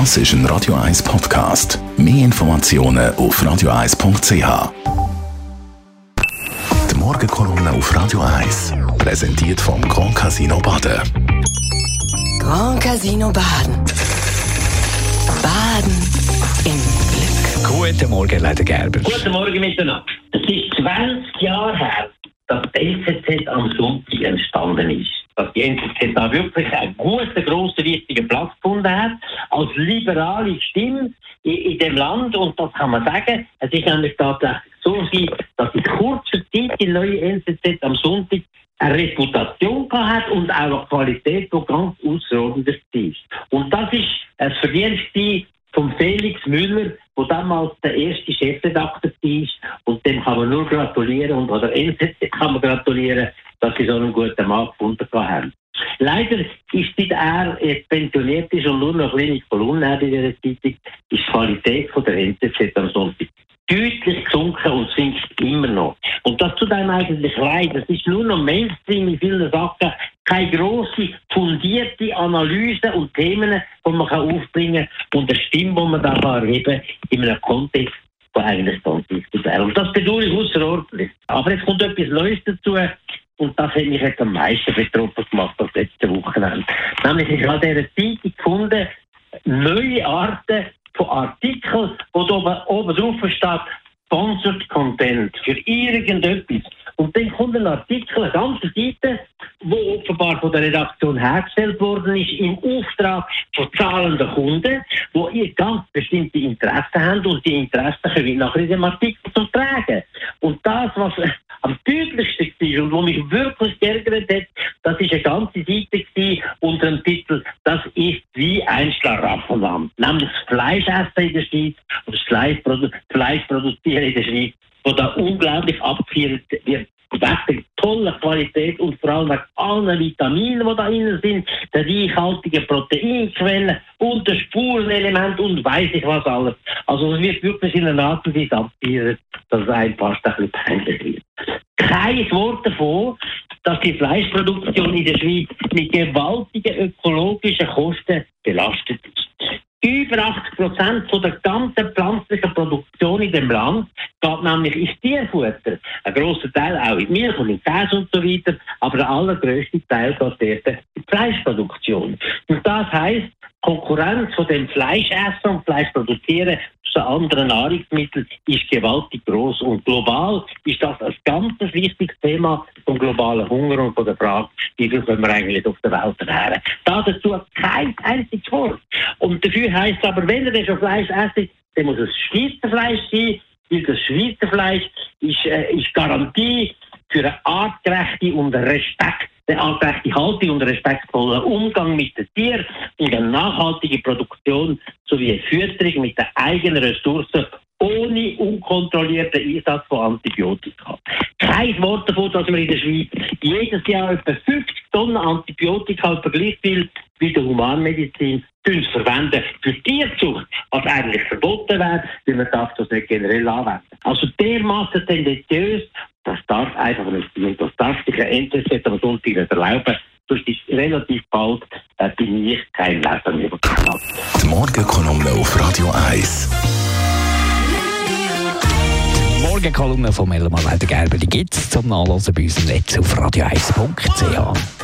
Das ist ein Radio 1 Podcast. Mehr Informationen auf radio1.ch. Die Morgenkolumne auf Radio 1 präsentiert vom Grand Casino Baden. Grand Casino Baden. Baden im Glück. Guten Morgen, Leiter Gerber. Guten Morgen miteinander. Es ist 20 Jahre her, dass die NZZ am Sonntag entstanden ist. Dass die NZZ da wirklich einen guten, grossen, wichtigen Platz hat, als liberale Stimme in, in dem Land. Und das kann man sagen. Es ist nämlich tatsächlich so dass in kurzer Zeit die neue NZZ am Sonntag eine Reputation hat und auch eine Qualität, die ganz außerordentlich ist. Und das ist ein Verdienst von Felix Müller, der damals der erste Chefredakteur war. Und dem kann man nur gratulieren oder NZZ kann man gratulieren, dass sie so einen guten Mann gefunden haben. Leider ist, seit er jetzt pensioniert ist und nur noch kleine Kolumnen hat in dieser Zeitung, ist die Qualität von der NZZ am Sonntag deutlich gesunken und sinkt immer noch. Und das tut einem eigentlich leid. Es ist nur noch Mainstream in vielen Sachen, keine grosse, fundierte Analyse und Themen, die man kann aufbringen kann und eine Stimme, die man da kann erheben in einem Kontext, der eigentlich ganz wichtig wäre. Und das bedauere ich außerordentlich. Aber jetzt kommt etwas Neues dazu. Und das hat mich jetzt am meisten betroffen gemacht das letzte Wochenende. Nämlich, ich habe in dieser Zeitung gefunden, neue Arten von Artikeln, wo oben, oben drauf steht, Sponsored Content für irgendetwas. Und dann kommt ein Artikel, eine ganze Seite, wo offenbar von der Redaktion hergestellt worden ist, im Auftrag von zahlenden Kunden, die ganz bestimmte Interessen haben und die Interessen können nachher in dem Artikel zum tragen. Und das, was am deutlichsten war und was mich wirklich geärgert hat, das ist eine ganze Seite unter dem Titel Das ist wie ein Schlaraffenland. Nämlich das Fleischessen in der Schweiz und das Fleisch, produ Fleisch produzieren in der Schweiz, wo da unglaublich abgefeiert wird wegen der tollen Qualität und vor allem wegen allen Vitaminen, die da drin sind, der reichhaltigen Proteinquellen und der Spurenelement und weiß ich was alles. Also es wird wirklich in einer Art und Weise dass es einem fast ein bisschen peinlich wird. Kein Wort davon, dass die Fleischproduktion in der Schweiz mit gewaltigen ökologischen Kosten belastet ist. Über 80 Prozent der ganzen pflanzlichen Produktion in dem Land geht nämlich ins Tierfutter. Ein grosser Teil auch in Milch und in Käse und so weiter, aber der allergrößte Teil geht dort in die Fleischproduktion. Und das heisst, Konkurrenz von dem Fleischessen und Fleisch zu anderen Nahrungsmitteln ist gewaltig groß und global ist das ein ganz wichtiges Thema vom globalen Hunger und von der Frage, wie viel können wir eigentlich auf der Welt ernähren. Da dazu kein einziges Wort. Und dafür heisst es aber, wenn er schon Fleisch esst, dann muss es Schweizer Fleisch sein, weil das Schweizer Fleisch ist, äh, ist Garantie für eine artgerechte und Respekt eine artgerechte Haltung und respektvollen Umgang mit den Tieren und eine nachhaltige Produktion sowie eine Fütterung mit den eigenen Ressourcen ohne unkontrollierten Einsatz von Antibiotika. Kein Wort davon, dass wir in der Schweiz jedes Jahr etwa 50 Tonnen Antibiotika gleich wie der Humanmedizin verwenden für Tierzucht, was eigentlich verboten wäre, weil man darf das nicht generell anwenden. Also dermaßen tendenziös das darf einfach nicht sein. Das darf sich ein NZZ am Sonntag nicht erlauben. Sonst ist relativ bald äh, bin ich kein Leser mehr. Die Morgenkolumne auf Radio 1. Morgenkolumne von Elmar Leiter Gerber, die gibt es zum Nachlesen bei uns im Netz auf radio1.ch.